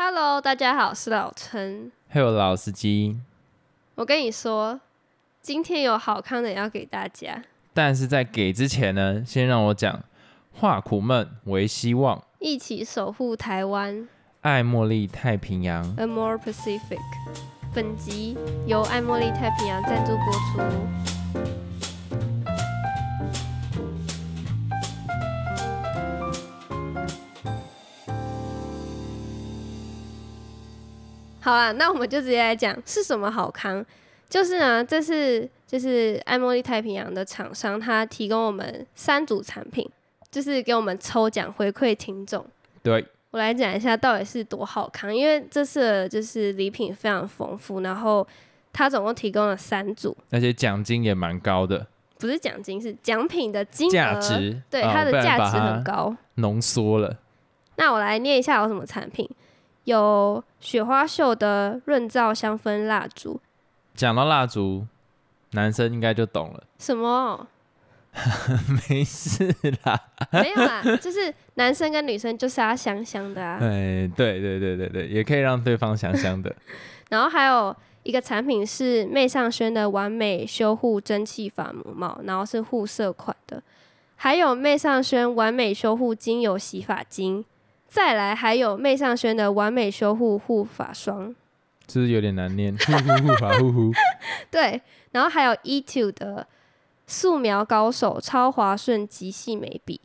Hello，大家好，我是老陈。还有老司机，我跟你说，今天有好康的要给大家，但是在给之前呢，先让我讲，化苦闷为希望，一起守护台湾爱茉莉太平洋。，A More Pacific。本集由爱茉莉太平洋赞助播出。好啊，那我们就直接来讲是什么好康。就是呢，这是就是爱茉莉太平洋的厂商，他提供我们三组产品，就是给我们抽奖回馈听众。对，我来讲一下到底是多好康，因为这次的就是礼品非常丰富，然后他总共提供了三组，而且奖金也蛮高的，不是奖金，是奖品的金额，价值对哦它的价值很高。浓缩了。那我来念一下有什么产品，有雪花秀的润燥香氛蜡烛，讲到蜡烛，男生应该就懂了，什么？没事啦。没有啦，就是男生跟女生就是要香香的啊。哎，对对对对对，也可以让对方香香的。然后还有一个产品是媚尚轩的完美修护蒸汽发膜帽，然后是护色款的。还有媚尚轩完美修护精油洗发精，再来还有魅尚轩的完美修护护发霜，是不是有点难念？护护护发护护。对，然后还有 E Two 的素描高手超滑顺极细眉笔，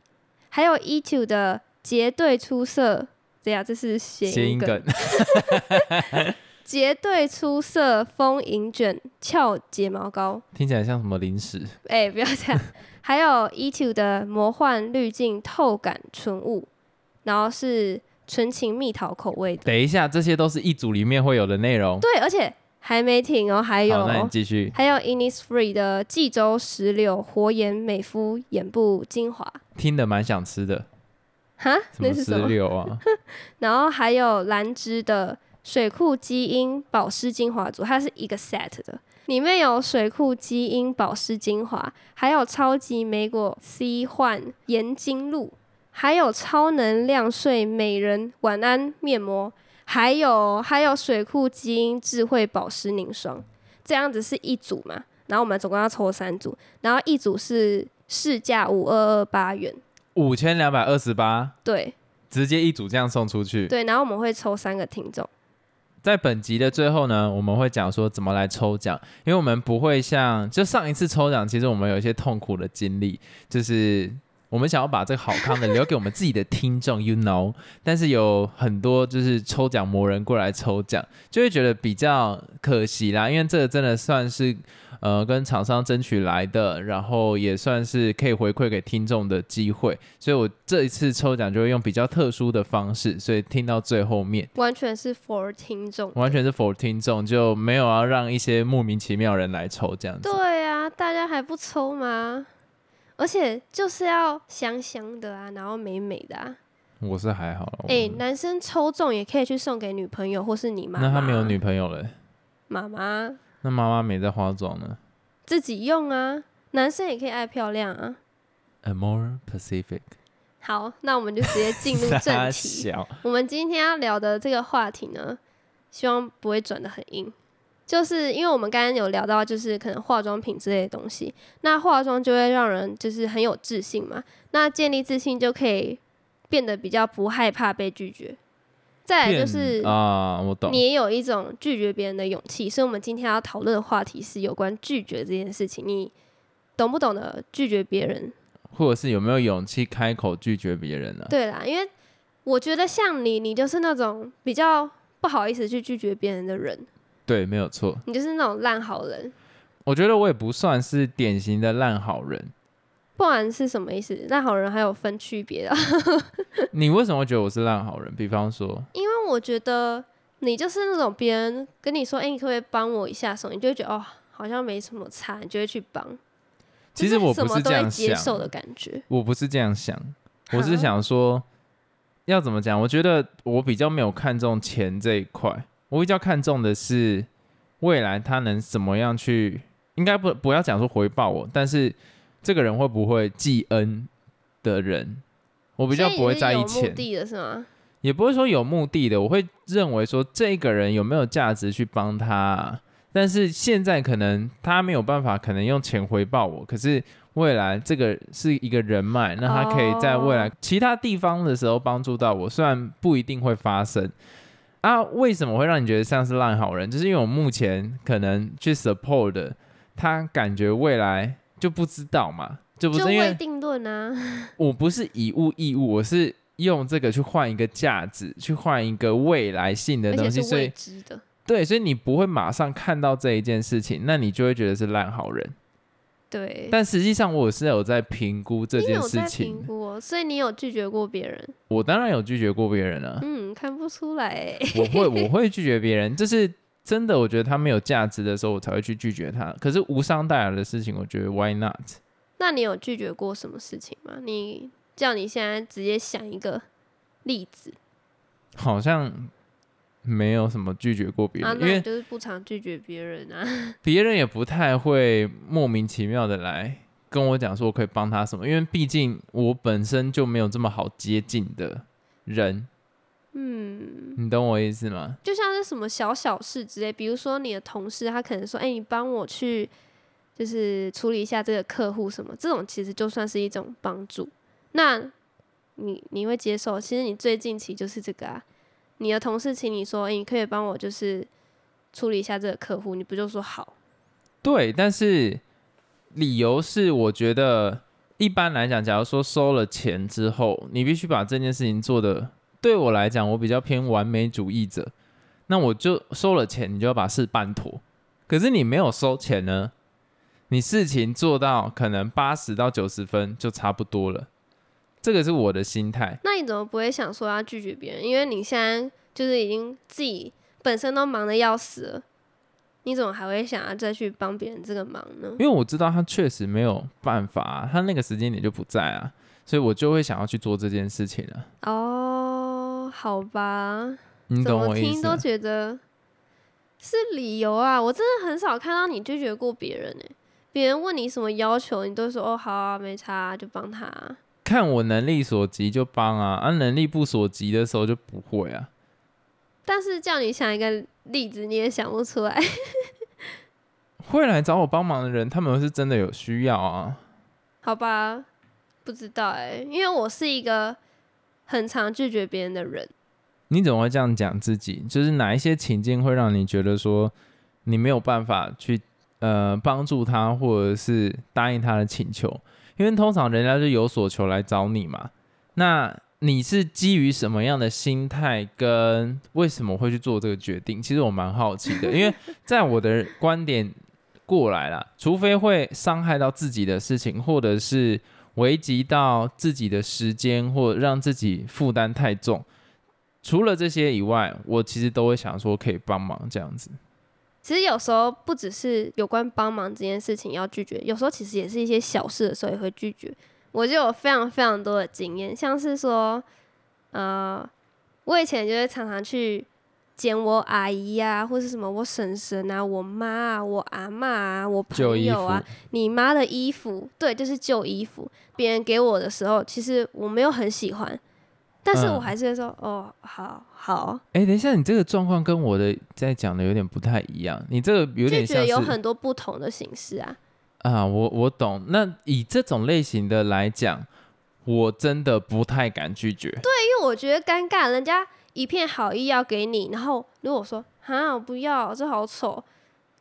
还有 E Two 的结对出色，这样这是谐音梗谐音梗，结对出色丰盈卷翘睫毛膏，听起来像什么零食？哎、不要这样。还有 E Two 的魔幻滤镜透感唇雾，然后是纯情蜜桃口味的。等一下，这些都是一组里面会有的内容。对，而且还没停哦，还有，那有你继续。还有 Innisfree 的济州石榴活颜美肤眼部精华，听得蛮想吃的，哈，那是什么？榴啊？然后还有兰芝的水库基因保湿精华组，它是一个 set 的，里面有水库基因保湿精华，还有超级莓果 C 焕盐精露，还有超能量睡美人晚安面膜，还有还有水库基因智慧保湿凝霜，这样子是一组嘛？然后我们总共要抽三组，然后一组是市价五二二八元，五千两百二十八，对直接一组这样送出去。对，然后我们会抽三个听众。在本集的最后呢，我们会讲说怎么来抽奖，因为我们不会像就上一次抽奖，其实我们有一些痛苦的经历，就是我们想要把这个好康的留给我们自己的听众，you know，但是有很多就是抽奖魔人过来抽奖，就会觉得比较可惜啦，因为这个真的算是呃跟厂商争取来的，然后也算是可以回馈给听众的机会，所以我这一次抽奖就会用比较特殊的方式，所以听到最后面。完全是 for 听众。完全是 for 听众，就没有要让一些莫名其妙人来抽这样子。对啊，大家还不抽吗？而且就是要香香的啊，然后美美的啊。我是还好。哎、我男生抽中也可以去送给女朋友或是你妈妈。那他没有女朋友嘞，妈妈那妈妈没在化妆呢。自己用啊，男生也可以爱漂亮啊。A more Pacific，好，那我们就直接进入 正题。我们今天要聊的这个话题呢，希望不会转的很硬，就是因为我们刚刚有聊到，就是可能化妆品之类的东西，那化妆就会让人就是很有自信嘛，那建立自信就可以变得比较不害怕被拒绝。再来就是啊，我懂你。也有一种拒绝别人的勇气，所以我们今天要讨论的话题是有关拒绝这件事情，你懂不懂得拒绝别人？或者是有没有勇气开口拒绝别人呢、对啦，因为我觉得像你，你就是那种比较不好意思去拒绝别人的人，对，没有错。你就是那种烂好人，我觉得我也不算是典型的烂好人。不然是什么意思？烂好人还有分区别的，你为什么会觉得我是烂好人？比方说，因为我觉得你就是那种别人跟你说，哎、你可不可以帮我一下手，你就会觉得哦，好像没什么差，你就会去帮。其实我不是这样想，接受的感觉，我不是这样想，我是想说，要怎么讲？我觉得我比较没有看重钱这一块，我比较看重的是未来他能怎么样去，应该不不要讲说回报我，但是这个人会不会记恩的人，我比较不会在意钱。的的是吗？也不会说有目的的，我会认为说这个人有没有价值去帮他啊、但是现在可能他没有办法，可能用钱回报我，可是未来这个是一个人脉，那他可以在未来哦其他地方的时候帮助到我，虽然不一定会发生。啊，为什么会让你觉得像是烂好人？就是因为我目前可能去 support 的，他感觉未来就不知道嘛，就不是因为定论啊。我不是以物易物，我是用这个去换一个价值，去换一个未来性的东西，所以知的。对，所以你不会马上看到这一件事情，那你就会觉得是烂好人。对，但实际上我是有在评估这件事情评估哦，所以你有拒绝过别人？我当然有拒绝过别人啊，嗯，看不出来欸。我会我 会拒绝别人，就是真的我觉得他没有价值的时候，我才会去拒绝他。可是无伤大雅的事情，我觉得 why not？那你有拒绝过什么事情吗？你叫你现在直接想一个例子好像没有什么拒绝过别人，啊，因为就是不常拒绝别人啊。别人也不太会莫名其妙的来跟我讲说我可以帮他什么，因为毕竟我本身就没有这么好接近的人，嗯，你懂我意思吗？就像是什么小小事之类，比如说你的同事他可能说，哎、你帮我去就是处理一下这个客户什么，这种其实就算是一种帮助。那你你会接受？其实你最近期就是这个啊，你的同事请你说，你可以帮我就是处理一下这个客户，你不就说好？对，但是理由是我觉得一般来讲，假如说收了钱之后，你必须把这件事情做的，对我来讲，我比较偏完美主义者，那我就收了钱，你就要把事办妥。可是你没有收钱呢，你事情做到可能八十到九十分就差不多了，这个是我的心态。那你怎么不会想说要拒绝别人？因为你现在就是已经自己本身都忙的要死了，你怎么还会想要再去帮别人这个忙呢？因为我知道他确实没有办法、啊，他那个时间点就不在啊，所以我就会想要去做这件事情了。哦，好吧，你怎么懂我意思？听都觉得是理由啊！我真的很少看到你拒绝过别人呢、别人问你什么要求，你都说哦好啊，没差啊、就帮他啊、看我能力所及就帮啊，啊能力不所及的时候就不会啊。但是叫你想一个例子，你也想不出来。会来找我帮忙的人，他们是真的有需要啊。好吧，不知道哎、因为我是一个很常拒绝别人的人。你怎么会这样讲自己？就是哪一些情境会让你觉得说你没有办法去呃帮助他，或者是答应他的请求？因为通常人家就有所求来找你嘛。那你是基于什么样的心态，跟为什么会去做这个决定？其实我蛮好奇的，因为 在我的观点过来啦，除非会伤害到自己的事情，或者是危及到自己的时间，或让自己负担太重。除了这些以外，我其实都会想说可以帮忙这样子。其实有时候不只是有关帮忙这件事情要拒绝，有时候其实也是一些小事的时候也会拒绝。我就有非常非常多的经验，像是说，呃，我以前就会常常去捡我阿姨啊，或是什么我婶婶啊、我妈啊、我阿妈啊、我朋友啊，你妈的衣服，对，就是旧衣服，别人给我的时候，其实我没有很喜欢，但是我嗯还是会说，哦，好好，哎、等一下，你这个状况跟我的在讲的有点不太一样。你这个有拒点像是绝有很多不同的形式啊。啊，我我懂。那以这种类型的来讲，我真的不太敢拒绝。对因为我觉得尴尬，人家一片好意要给你，然后如果我说啊我不要，这好丑，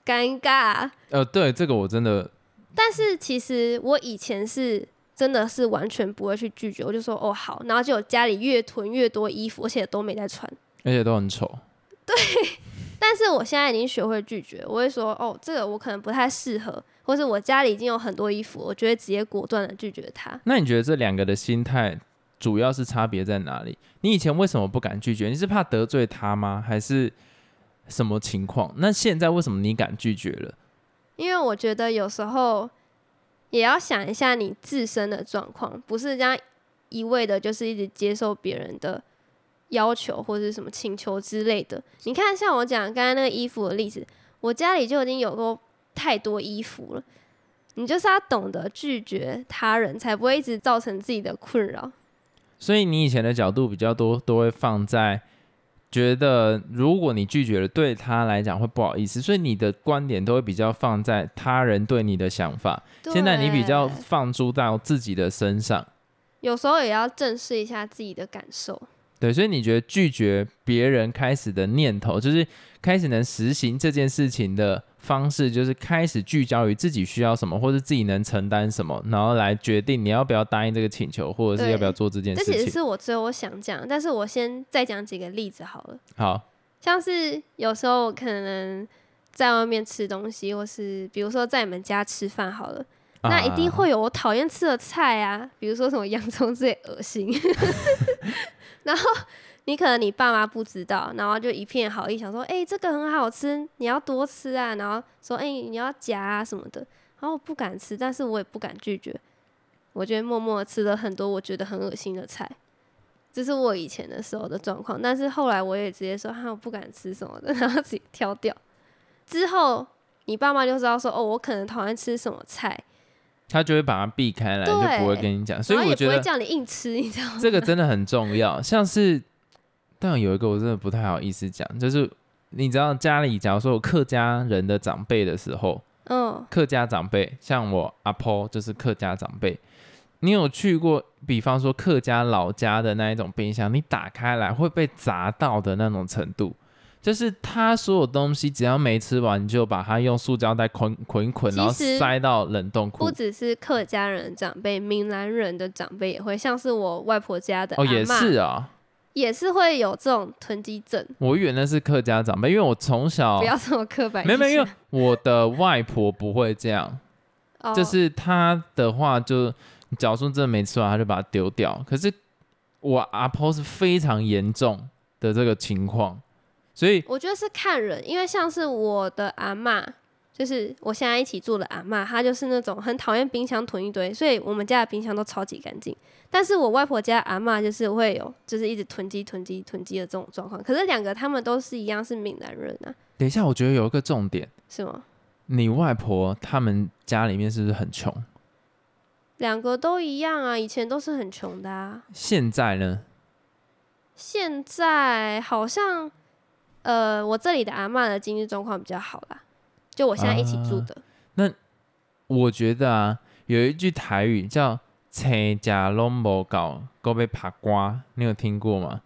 尴尬。呃，对，这个我真的但是其实我以前是真的是完全不会去拒绝，我就说哦好，然后就家里越囤越多衣服，而且都没在穿。而且都很丑。对 但是我现在已经学会拒绝，我会说哦这个我可能不太适合，或是我家里已经有很多衣服，我就会直接果断的拒绝他。那你觉得这两个的心态主要是差别在哪里？你以前为什么不敢拒绝？你是怕得罪他吗？还是什么情况？那现在为什么你敢拒绝了？因为我觉得有时候也要想一下你自身的状况，不是这样一味的，就是一直接受别人的要求或者是什么请求之类的。你看，像我讲刚才那个衣服的例子，我家里就已经有过太多衣服了。你就是要懂得拒绝他人，才不会一直造成自己的困扰。所以你以前的角度比较多，都会放在觉得如果你拒绝了，对他来讲会不好意思，所以你的观点都会比较放在他人对你的想法。现在你比较放诸到自己的身上，有时候也要正视一下自己的感受。对，所以你觉得拒绝别人开始的念头，就是开始能实行这件事情的方式，就是开始聚焦于自己需要什么，或者自己能承担什么，然后来决定你要不要答应这个请求，或者是要不要做这件事情这其实。是我最后想讲，但是我先再讲几个例子好了。好，像是有时候我可能在外面吃东西，或是比如说在你们家吃饭好了，那一定啊会有我讨厌吃的菜啊，比如说什么洋葱之类恶心。然 后你可能你爸妈不知道，然后就一片好意，想说，哎、这个很好吃，你要多吃啊，然后说，哎、你要夹啊什么的。然后我不敢吃，但是我也不敢拒绝，我觉得默默地吃了很多我觉得很恶心的菜。这是我以前的时候的状况，但是后来我也直接说，哈，我不敢吃什么的，然后自己挑掉。之后你爸妈就知道说，哦，我可能讨厌吃什么菜，他就会把它避开来，就不会跟你讲。所以我觉得会叫你硬吃，你知道吗？这个真的很重要。像是，但有一个我真的不太好意思讲，就是你知道家里假如说有客家人的长辈的时候，嗯，客家长辈，像我阿婆就是客家长辈。你有去过，比方说客家老家的那一种冰箱，你打开来会被砸到的那种程度，就是他所有东西只要没吃完，你就把它用塑胶袋捆捆一捆，然后塞到冷冻库不。只是客家人的长辈，闽南人的长辈也会，像是我外婆家的哦，也是啊，也是会有这种囤积症。我以为那是客家长辈，因为我从小不要这么刻板没有没有，因为我的外婆不会这样，哦就是她的话就，假如说真的没吃完，她就把它丢掉。可是我阿婆是非常严重的这个情况，所以我觉得是看人，因为像是我的阿嬷，就是我现在一起住的阿嬷，她就是那种很讨厌冰箱囤一堆，所以我们家的冰箱都超级干净。但是我外婆家阿嬷就是会有，就是一直囤积、囤积、囤积的这种状况。可是两个他们都是一样是闽南人啊，等一下，我觉得有一个重点，是吗？你外婆他们家里面是不是很穷？两个都一样啊，以前都是很穷的啊，现在呢？现在好像，呃，我这里的阿嬷的经济状况比较好啦，就我现在一起住的。那我觉得啊，有一句台语叫“车家拢无搞，够被爬瓜”，你有听过吗？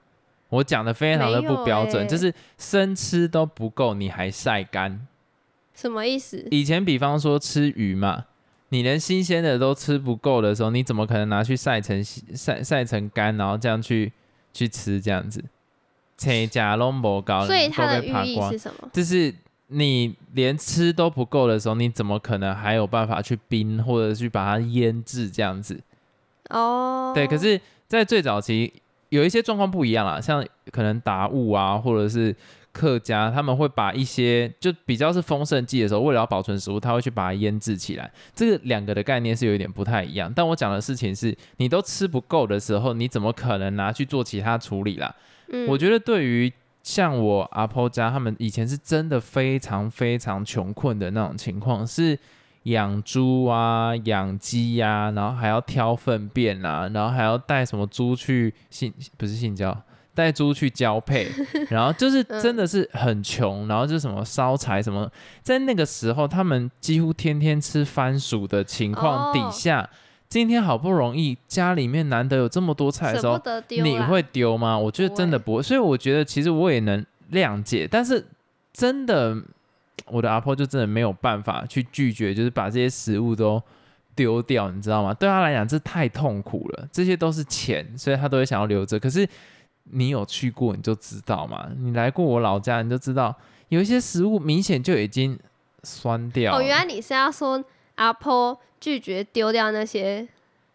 我讲的非常的不标准，欸就是生吃都不够，你还晒干。什么意思？以前比方说吃鱼嘛，你连新鲜的都吃不够的时候，你怎么可能拿去晒成晒晒成干，然后这样去去吃这样子？车家拢无搞，所以它的寓意是什么？就是你连吃都不够的时候，你怎么可能还有办法去冰或者去把它腌制这样子？哦，对，可是，在最早期有一些状况不一样啦，像可能达悟啊，或者是客家，他们会把一些就比较是丰盛季的时候，为了要保存食物，他会去把它腌制起来。这个两个的概念是有一点不太一样。但我讲的事情是，你都吃不够的时候，你怎么可能拿去做其他处理啦？嗯我觉得对于像我阿婆家，他们以前是真的非常非常穷困的那种情况，是养猪啊、养鸡呀、然后还要挑粪便啊，然后还要带什么猪去性不是性交，带猪去交配，然后就是真的是很穷，然后就什么烧柴什么，在那个时候他们几乎天天吃番薯的情况底哦下。今天好不容易家里面难得有这么多菜的时候你会丢吗？我觉得真的不会，所以我觉得其实我也能谅解，但是真的，我的阿婆就真的没有办法去拒绝，就是把这些食物都丢掉，你知道吗？对她来讲，这太痛苦了，这些都是钱，所以她都会想要留着。可是你有去过，你就知道嘛，你来过我老家，你就知道有一些食物明显就已经酸掉了。哦，原来你是要说阿婆拒绝丢掉那些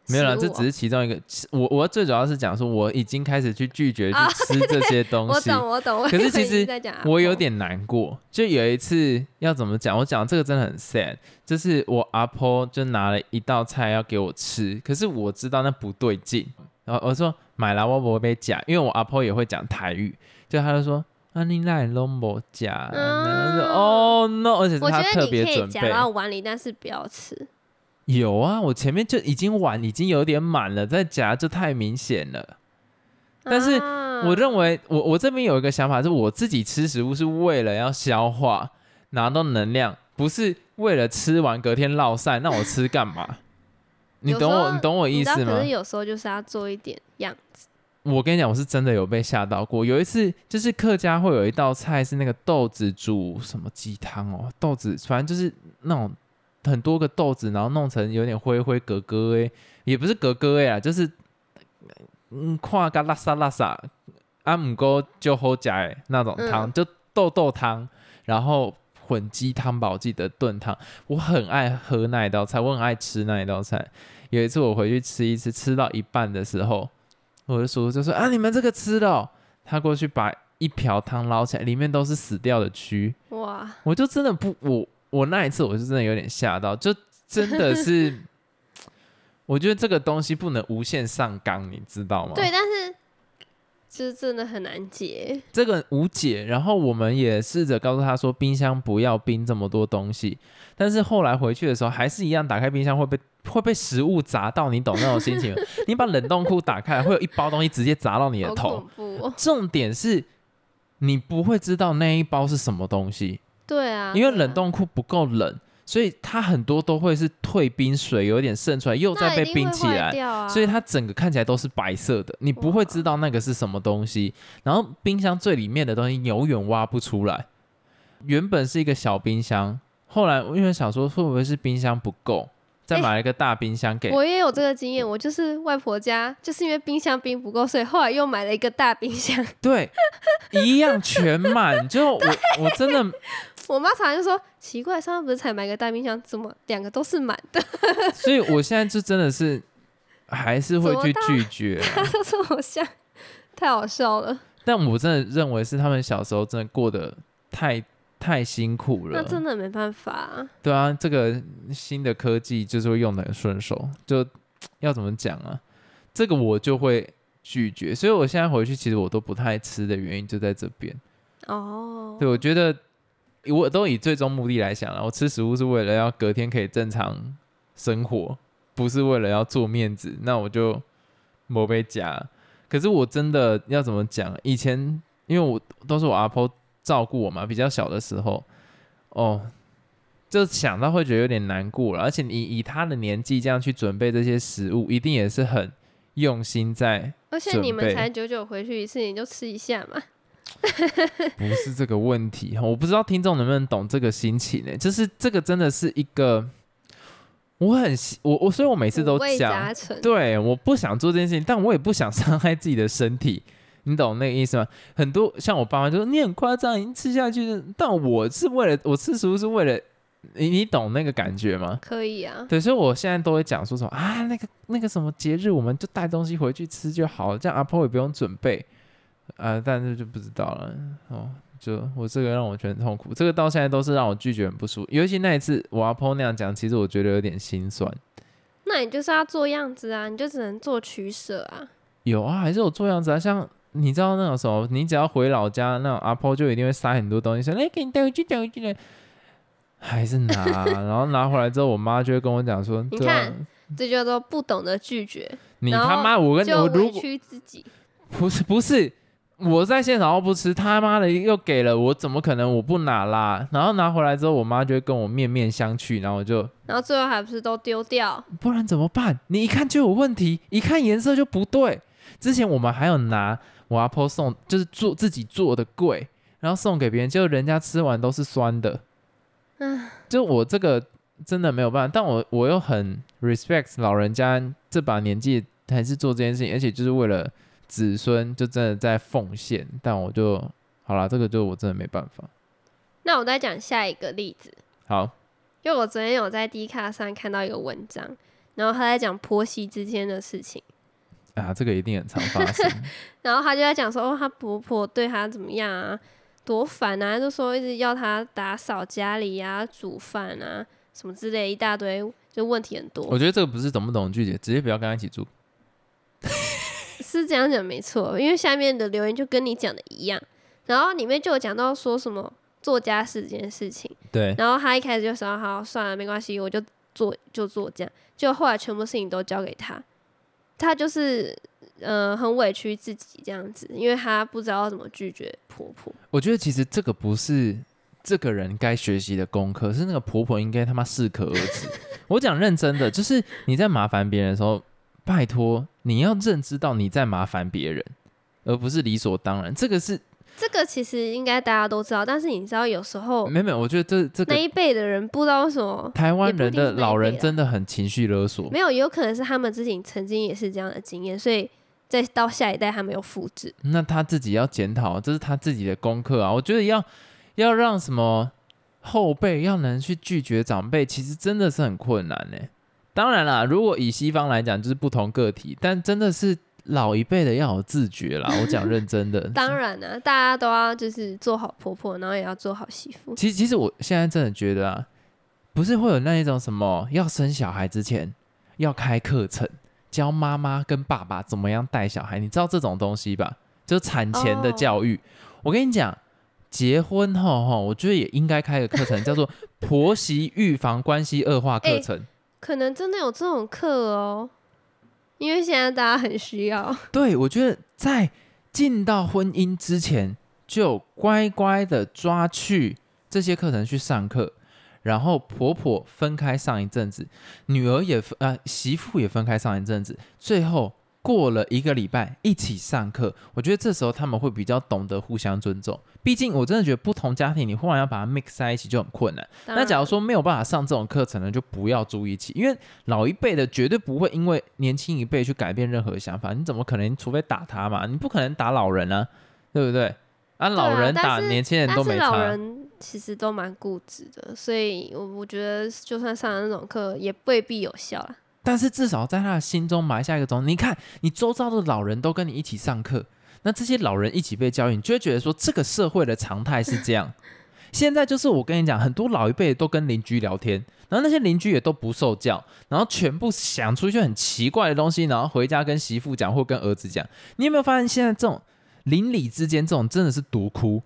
没有啦，这只是其中一个。我我最主要是讲说，我已经开始去拒绝去啊吃这些东我西。懂我懂，我可是其实我有点难过，就有一次要怎么讲？我讲这个真的很 sad，就是我阿婆就拿了一道菜要给我吃，可是我知道那不对劲，然后我说买来我不会被夹，因为我阿婆也会讲台语，就他就说啊你来拢无夹，然后就嗯哦 no，而且是我觉得你可以。夹到碗里，但是不要吃。有啊，我前面就已经碗已经有点满了，再夹就太明显了。但是啊我认为我我这边有一个想法，是我自己吃食物是为了要消化，拿到能量，不是为了吃完隔天落晒，那我吃干嘛？你懂我，你懂我意思吗可是？有时候就是要做一点样子，我跟你讲，我是真的有被吓到过。有一次，就是客家会有一道菜是那个豆子煮什么鸡汤哦，豆子反正就是那种很多个豆子，然后弄成有点灰灰格格诶，也不是格格诶啊，就是嗯，看嘎拉萨拉萨，阿姆哥就好假诶那种汤，嗯就豆豆汤，然后混鸡汤吧，我记得炖汤，我很爱喝那一道菜，我很爱吃那一道菜。有一次我回去吃一次，吃到一半的时候，我的叔叔就说：“啊，你们这个吃了、哦。”他过去把一瓢汤捞起来，里面都是死掉的蛆。哇，我就真的不，我我那一次我是真的有点吓到，就真的是，我觉得这个东西不能无限上纲，你知道吗？对，，但是就是真的很难解，这个无解。然后我们也试着告诉他说，冰箱不要冰这么多东西，但是后来回去的时候还是一样，打开冰箱会被会被食物砸到，你懂那种心情？你把冷冻库打开，会有一包东西直接砸到你的头。重点是，你不会知道那一包是什么东西，对啊，因为冷冻库不够冷，所以它很多都会是退冰水，有点渗出来，又再被冰起来。啊，所以它整个看起来都是白色的，你不会知道那个是什么东西。然后冰箱最里面的东西永远挖不出来。原本是一个小冰箱，后来我因为想说会不会是冰箱不够，再哎买了一个大冰箱给。我也有这个经验，我就是外婆家，就是因为冰箱冰不够，所以后来又买了一个大冰箱。对，一样全满。就我我真的我妈常常就说奇怪，上次不是才买个大冰箱，怎么两个都是满的？所以我现在就真的是还是会去拒绝啊，她都说我像，太好笑了。但我真的认为是他们小时候真的过得太太辛苦了那。真的没办法、啊，对啊，这个新的科技就是会用的很顺手，就要怎么讲啊？这个我就会拒绝，所以我现在回去其实我都不太吃的原因就在这边。哦，对，我觉得我都以最终目的来想了，我吃食物是为了要隔天可以正常生活，不是为了要做面子，那我就没被夹。可是我真的要怎么讲？以前因为我都是我阿婆照顾我嘛，比较小的时候，哦，就想到会觉得有点难过了。而且你以他的年纪这样去准备这些食物，一定也是很用心在而且你们才久久回去一次，你就吃一下嘛。不是这个问题，我不知道听众能不能懂这个心情呢？就是这个真的是一个，我很希我我，所以我每次都讲对，我不想做这件事情，但我也不想伤害自己的身体，你懂那个意思吗？很多像我爸妈就说你很夸张，已经吃下去，但我是为了我吃食物是为了你，你懂那个感觉吗？可以啊。对，所以我现在都会讲说什么啊，那个那个什么节日，我们就带东西回去吃就好了，这样阿婆也不用准备，啊、但是就不知道了哦。就我这个让我觉得很痛苦，这个到现在都是让我拒绝很不舒服。尤其那一次我阿婆那样讲，其实我觉得有点心酸。那你就是要做样子啊，你就只能做取舍啊。有啊，还是有做样子啊，像你知道那种什么，你只要回老家，那种阿婆就一定会塞很多东西，说来给你带回去，带回去的，还是拿，然后拿回来之后，我妈就会跟我讲说，你看，这叫做不懂得拒绝，你他妈，我跟我如果屈自己。不是不是，我在现场又不吃，他妈的又给了我，怎么可能我不拿啦？然后拿回来之后，我妈就会跟我面面相觑，然后我就然后最后还不是都丢掉？不然怎么办？你一看就有问题，一看颜色就不对。之前我们还有拿我阿婆送，就是做自己做的柜，然后送给别人，结果人家吃完都是酸的。嗯，就我这个真的没有办法，但我我又很 respect 老人家这把年纪还是做这件事情，而且就是为了子孙，就真的在奉献。但我就好啦，这个就我真的没办法。那我再讲下一个例子，好，就我昨天有在 D 卡上看到一个文章，然后他在讲婆媳之间的事情，啊，这个一定很常发 生。然后他就在讲说，哦，她婆婆对她怎么样啊，多烦啊，就说一直要她打扫家里啊、煮饭啊什么之类一大堆，就问题很多我。觉得这个不是懂不懂拒绝，直接不要跟他一起住。是这样讲没错，因为下面的留言就跟你讲的一样，然后里面就有讲到说什么做家事这件事情，对，然后他一开始就想好算了没关系，我就做就做这样，就后来全部事情都交给他，他就是呃很委屈自己这样子，因为他不知道怎么拒绝婆婆。我觉得其实这个不是这个人该学习的功课，是那个婆婆应该他妈适可而止。我讲认真的，就是你在麻烦别人的时候，拜托你要认知到你在麻烦别人，而不是理所当然。这个是这个其实应该大家都知道，但是你知道有时候没有没有，我觉得这这个那一辈的人不知道为什么台湾人的老人真的很情绪勒索。没有，有可能是他们自己曾经也是这样的经验，所以再到下一代他没有复制。那他自己要检讨，这是他自己的功课啊。我觉得要要让什么后辈要能去拒绝长辈，其实真的是很困难呢。当然啦，如果以西方来讲，就是不同个体，但真的是老一辈的要有自觉啦。我讲认真的，当然呢、大家都要就是做好婆婆，然后也要做好媳妇。其实其实我现在真的觉得啊，不是会有那一种什么要生小孩之前要开课程，教妈妈跟爸爸怎么样带小孩，你知道这种东西吧？就产前的哦教育。我跟你讲，结婚后哈，我觉得也应该开个课程，叫做 婆媳预防关系恶化课哎程。可能真的有这种课哦，因为现在大家很需要。对，我觉得在进到婚姻之前，就乖乖的抓去这些课程去上课，然后婆婆分开上一阵子，女儿也分呃媳妇也分开上一阵子，最后过了一个礼拜一起上课，我觉得这时候他们会比较懂得互相尊重。毕竟我真的觉得不同家庭你忽然要把它 mix 在一起就很困难。那假如说没有办法上这种课程呢，就不要住一起，因为老一辈的绝对不会因为年轻一辈去改变任何想法。你怎么可能？除非打他嘛，你不可能打老人啊，对不对？啊，老人打年轻人都没差。老人其实都蛮固执的，所以我我觉得就算上了那种课，也未必有效啦。但是至少在他的心中埋下一个种子。你看，你周遭的老人都跟你一起上课，那这些老人一起被教育，你就会觉得说，这个社会的常态是这样。现在就是我跟你讲，很多老一辈都跟邻居聊天，然后那些邻居也都不受教，然后全部想出一些很奇怪的东西，然后回家跟媳妇讲或跟儿子讲。你有没有发现，现在这种邻里之间这种真的是独哭？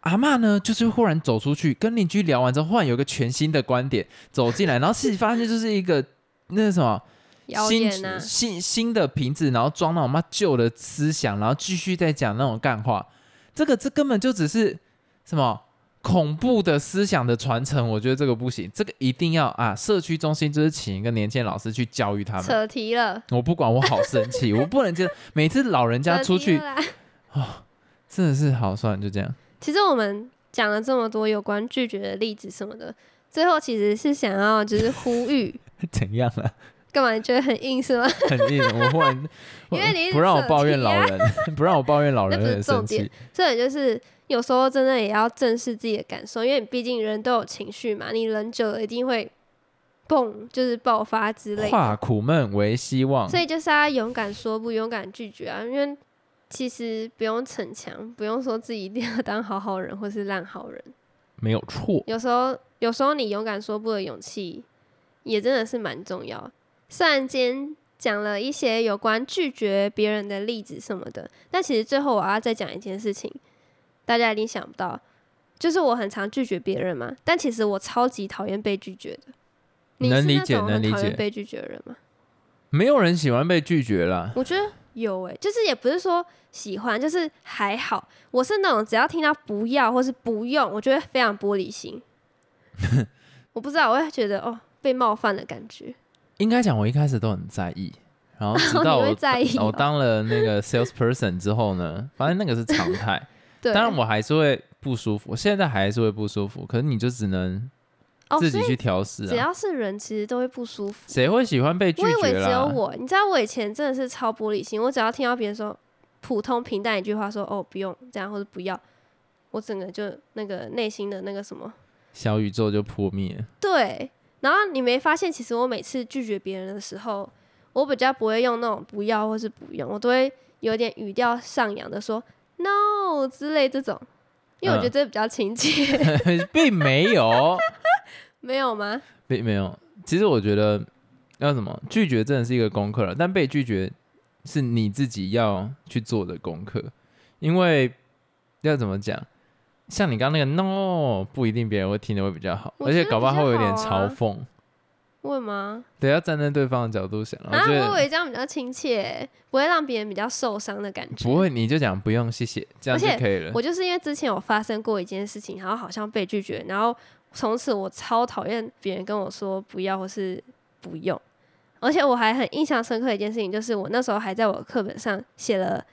阿嬷呢，就是忽然走出去跟邻居聊完之后，忽然有一个全新的观点走进来，然后自己发现就是一个那什么谣新言啊，新新的瓶子，然后装那种妈旧的思想，然后继续在讲那种干话。这个这根本就只是什么恐怖的思想的传承，我觉得这个不行，这个一定要啊，社区中心就是请一个年轻老师去教育他们。扯题了，我不管，我好生气，我不能接受每次老人家出去题了啦真的是好算了就这样。其实我们讲了这么多有关拒绝的例子什么的，最后其实是想要就是呼吁，怎样啊？干嘛？你觉得很硬是吗？很硬，我忽然 因为你 不让我抱怨老人，不让我抱怨老人，那不是有点生重点气。这也就是有时候真的也要正视自己的感受，因为你毕竟人都有情绪嘛，你忍久了一定会蹦，就是爆发之类的。化苦闷为希望，所以就是要勇敢说不，勇敢拒绝啊！因为其实不用逞强，不用说自己一定要当好好人或是烂好人。没有错。有时候，有时候你勇敢说不的勇气，也真的是蛮重要。虽然今天讲了一些有关拒绝别人的例子什么的，但其实最后我要再讲一件事情，大家一定想不到，就是我很常拒绝别人嘛，但其实我超级讨厌被拒绝的。你是那能理解种很讨厌能理解被拒绝的人吗？没有人喜欢被拒绝啦。我觉得有诶、就是也不是说喜欢，就是还好。我是那种只要听到不要或是不用，我就会非常玻璃心。我不知道，我会觉得哦被冒犯的感觉。应该讲，我一开始都很在意，然后 直到我在意哦我当了那个 salesperson 之后呢，发现那个是常态。对，当然我还是会不舒服，我现在还是会不舒服，可是你就只能自己去调试啊只啊。要是人，其实都会不舒服。谁会喜欢被拒绝我以为？只有我，你知道我以前真的是超玻璃心，我只要听到别人说普通平淡一句话说哦不用这样或者不要，我整个就那个内心的那个什么小宇宙就破灭了。对，然后你没发现，其实我每次拒绝别人的时候，我比较不会用那种不要或是不用，我都会有点语调上扬的说 no 之类这种，因为我觉得嗯这比较亲切，并没有，没有吗？并没有。其实我觉得要什么拒绝真的是一个功课了，但被拒绝是你自己要去做的功课，因为要怎么讲？像你刚刚那个 no，不一定别人会听的会比较好，我而且搞不好会有点嘲讽。会吗？对，要站在对方的角度想，我啊，觉得我以为这样比较亲切，不会让别人比较受伤的感觉。不会，你就讲不用谢谢，这样就可以了。我就是因为之前有发生过一件事情，然后好像被拒绝，然后从此我超讨厌别人跟我说不要或是不用，而且我还很印象深刻的一件事情，就是我那时候还在我的课本上写了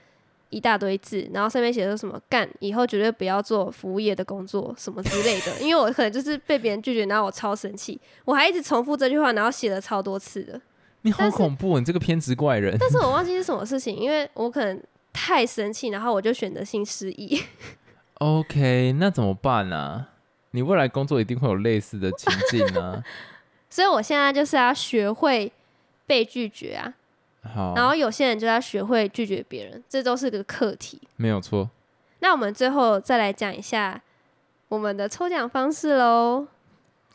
一大堆字，然后上面写的什么干以后绝对不要做服务业的工作什么之类的，因为我可能就是被别人拒绝，然后我超生气，我还一直重复这句话，然后写了超多次的。你好恐怖，你这个偏执怪人。但是我 忘记是什么事情，因为我可能太生气，然后我就选择性失忆。OK，那怎么办呢、你未来工作一定会有类似的情境呢、所以我现在就是要学会被拒绝啊，好，然后有些人就要学会拒绝别人，这都是个课题。没有错。那我们最后再来讲一下我们的抽奖方式喽。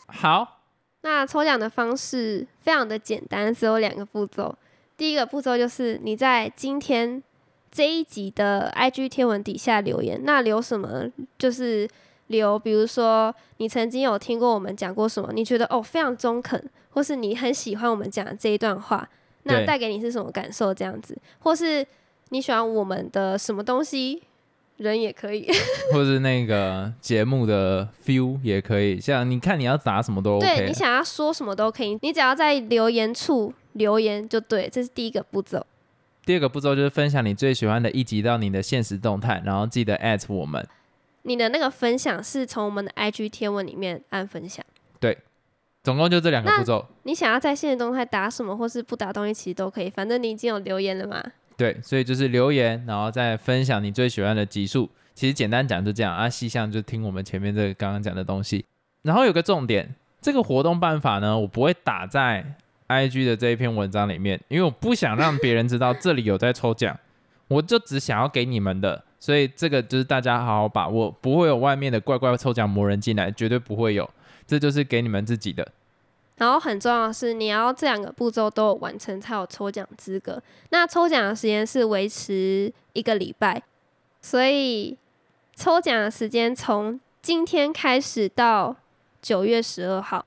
好，那抽奖的方式非常的简单，只有两个步骤。第一个步骤就是你在今天这一集的 IG 贴文底下留言，那留什么？就是留，比如说你曾经有听过我们讲过什么，你觉得哦非常中肯，或是你很喜欢我们讲的这一段话，那带给你是什么感受？这样子，或是你喜欢我们的什么东西，人也可以。或是那个节目的 feel 也可以，像你看你要打什么都 OK 对你想要说什么都可以，你只要在留言处留言就对，这是第一个步骤。第二个步骤就是分享你最喜欢的一集到你的现实动态，然后记得 at 我们。你的那个分享是从我们的 IG 天文里面按分享。总共就这两个步骤。你想要在现实动态打什么，或是不打东西，其实都可以，反正你已经有留言了嘛。对，所以就是留言，然后再分享你最喜欢的集数。其实简单讲就这样啊，细项就听我们前面这个刚刚讲的东西。然后有个重点，这个活动办法呢，我不会打在 IG 的这一篇文章里面，因为我不想让别人知道这里有在抽奖，我就只想要给你们的。所以这个就是大家好好把握，不会有外面的怪怪抽奖魔人进来，绝对不会有。这就是给你们自己的。然后很重要的是，你要这两个步骤都有完成，才有抽奖资格。那抽奖的时间是维持一个礼拜，所以抽奖的时间从今天开始到九月十二号。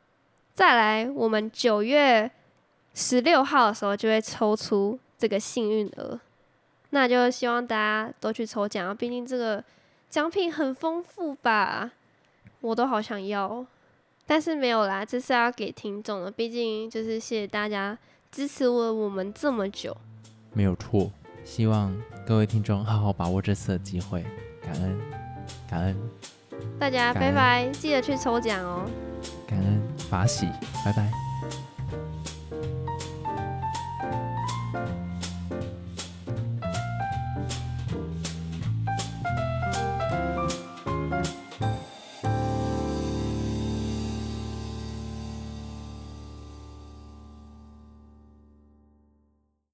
再来，我们九月十六号的时候就会抽出这个幸运额，那就希望大家都去抽奖啊，毕竟这个奖品很丰富吧，我都好想要哦。但是没有啦，这是要给听众的，毕竟就是谢谢大家支持我我们这么久。没有错。希望各位听众好好把握这次的机会，感恩，感恩，大家拜拜，记得去抽奖哦。感恩法喜，拜拜。